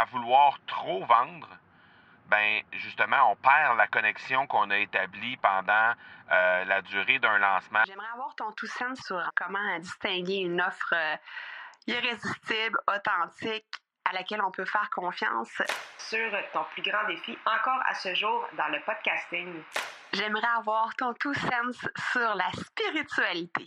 à vouloir trop vendre, ben justement, on perd la connexion qu'on a établie pendant euh, la durée d'un lancement. J'aimerais avoir ton tout sens sur comment distinguer une offre euh, irrésistible, authentique, à laquelle on peut faire confiance. Sur ton plus grand défi encore à ce jour dans le podcasting. J'aimerais avoir ton tout sens sur la spiritualité.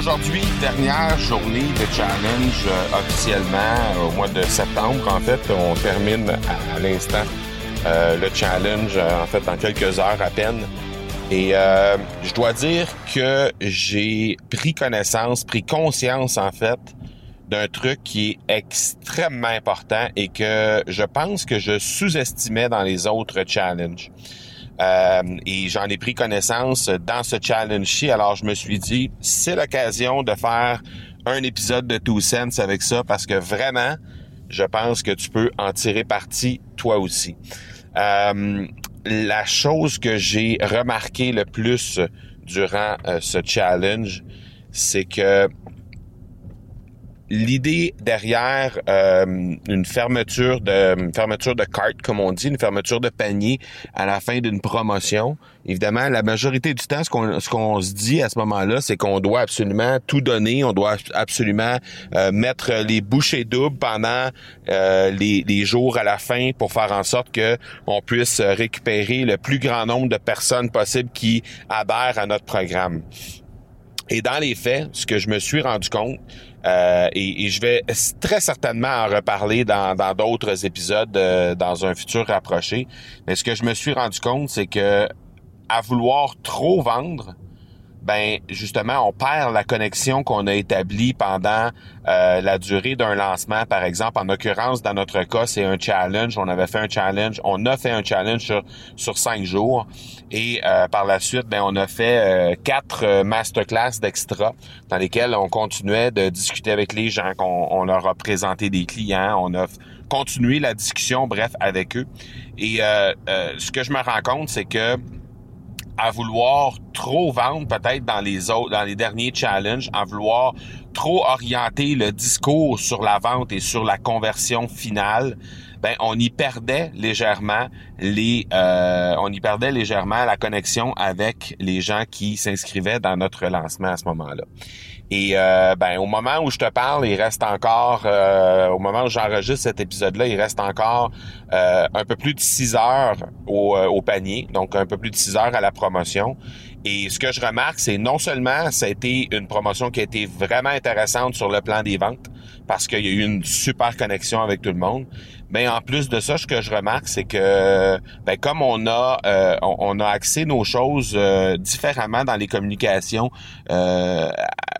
Aujourd'hui, dernière journée de challenge euh, officiellement euh, au mois de septembre. En fait, on termine à, l'instant euh, le challenge en fait dans quelques heures à peine. Et je dois dire que j'ai pris connaissance, pris conscience en fait d'un truc qui est extrêmement important et que je pense que je sous-estimais dans les autres challenges. Euh, et j'en ai pris connaissance dans ce challenge-ci. Alors, je me suis dit, c'est l'occasion de faire un épisode de Two Sense avec ça parce que vraiment, je pense que tu peux en tirer parti toi aussi. Euh, la chose que j'ai remarqué le plus durant euh, ce challenge, c'est que l'idée derrière euh, une fermeture de une fermeture de carte comme on dit, une fermeture de panier à la fin d'une promotion. Évidemment, la majorité du temps, ce qu'on ce qu'on se dit à ce moment-là, c'est qu'on doit absolument tout donner, on doit absolument euh, mettre les bouchées doubles pendant euh, les, les jours à la fin pour faire en sorte que on puisse récupérer le plus grand nombre de personnes possible qui adhèrent à notre programme. Et dans les faits, ce que je me suis rendu compte, euh, et, je vais très certainement en reparler dans d'autres épisodes euh, dans un futur rapproché. Mais ce que je me suis rendu compte, c'est que à vouloir trop vendre, ben justement, on perd la connexion qu'on a établie pendant euh, la durée d'un lancement, par exemple. En l'occurrence, dans notre cas, c'est un challenge. On avait fait un challenge. On a fait un challenge sur, sur cinq jours. Et euh, par la suite, ben, on a fait euh, quatre masterclass d'extra dans lesquels on continuait de discuter avec les gens, qu'on on leur a présenté des clients. On a continué la discussion, bref, avec eux. Et ce que je me rends compte, c'est que à vouloir trop vendre peut-être dans les autres, dans les derniers challenges, à vouloir trop orienter le discours sur la vente et sur la conversion finale, ben on y perdait légèrement les, euh, on y perdait légèrement la connexion avec les gens qui s'inscrivaient dans notre lancement à ce moment-là. Et euh, ben au moment où je te parle, il reste encore, euh, au moment où j'enregistre cet épisode-là, il reste encore euh, un peu plus de six heures au, au, panier, donc un peu plus de six heures à la promotion. Et ce que je remarque, c'est non seulement ça a été une promotion qui a été vraiment intéressante sur le plan des ventes, parce qu'il y a eu une super connexion avec tout le monde, mais en plus de ça, ce que je remarque, c'est que ben, comme on a on, a axé nos choses différemment dans les communications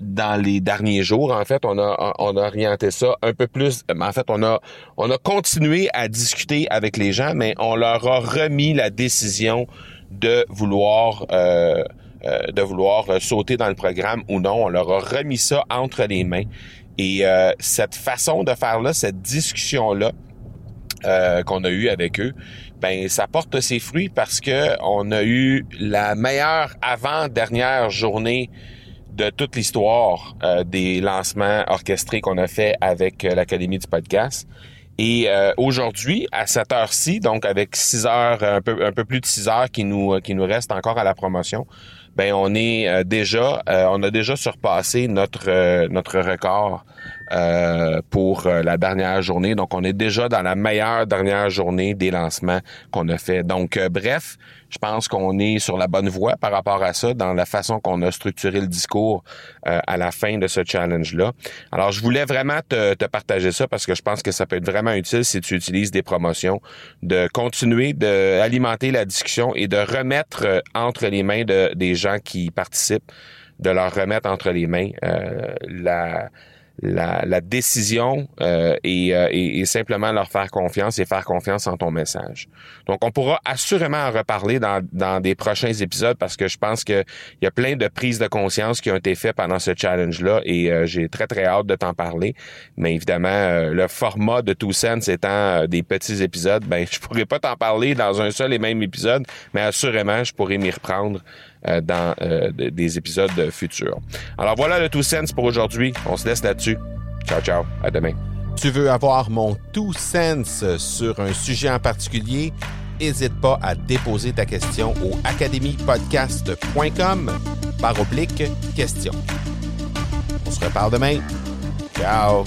dans les derniers jours, en fait, on a, on a orienté ça un peu plus. En fait, on a, on a continué à discuter avec les gens, mais on leur a remis la décision de vouloir, euh, euh, de vouloir sauter dans le programme ou non. On leur a remis ça entre les mains. Et euh, cette façon de faire là, cette discussion là, qu'on a eue avec eux, ben ça porte ses fruits parce que on a eu la meilleure avant-dernière journée de toute l'histoire euh, des lancements orchestrés qu'on a fait avec euh, l'Académie du podcast. Et euh, aujourd'hui, à cette heure-ci, donc avec six heures, un peu, un peu plus de six heures qui nous, qui nous reste encore à la promotion, ben on est déjà, on a déjà surpassé notre notre record euh, pour euh, la dernière journée. Donc, on est déjà dans la meilleure dernière journée des lancements qu'on a fait. Donc, euh, bref, je pense qu'on est sur la bonne voie par rapport à ça, dans la façon qu'on a structuré le discours à la fin de ce challenge-là. Alors, je voulais vraiment te, te, partager ça parce que je pense que ça peut être vraiment utile si tu utilises des promotions, de continuer d'alimenter la discussion et de remettre entre les mains de, des gens qui participent de leur remettre entre les mains la la, la décision euh, et, euh, et, et, simplement leur faire confiance et faire confiance en ton message. Donc, on pourra assurément en reparler dans, dans des prochains épisodes parce que je pense qu'il y a plein de prises de conscience qui ont été faites pendant ce challenge-là et euh, j'ai très, très hâte de t'en parler. Mais évidemment, euh, le format de Two Sense étant des petits épisodes, ben je pourrais pas t'en parler dans un seul et même épisode, mais assurément, je pourrais m'y reprendre euh, dans euh, des épisodes futurs. Alors voilà le Two Sense pour aujourd'hui. On se laisse là-dessus. Ciao, ciao. À demain. Tu veux avoir mon Two Sense sur un sujet en particulier? N'hésite pas à déposer ta question au academypodcast.com par oblique question. On se reparle demain. Ciao!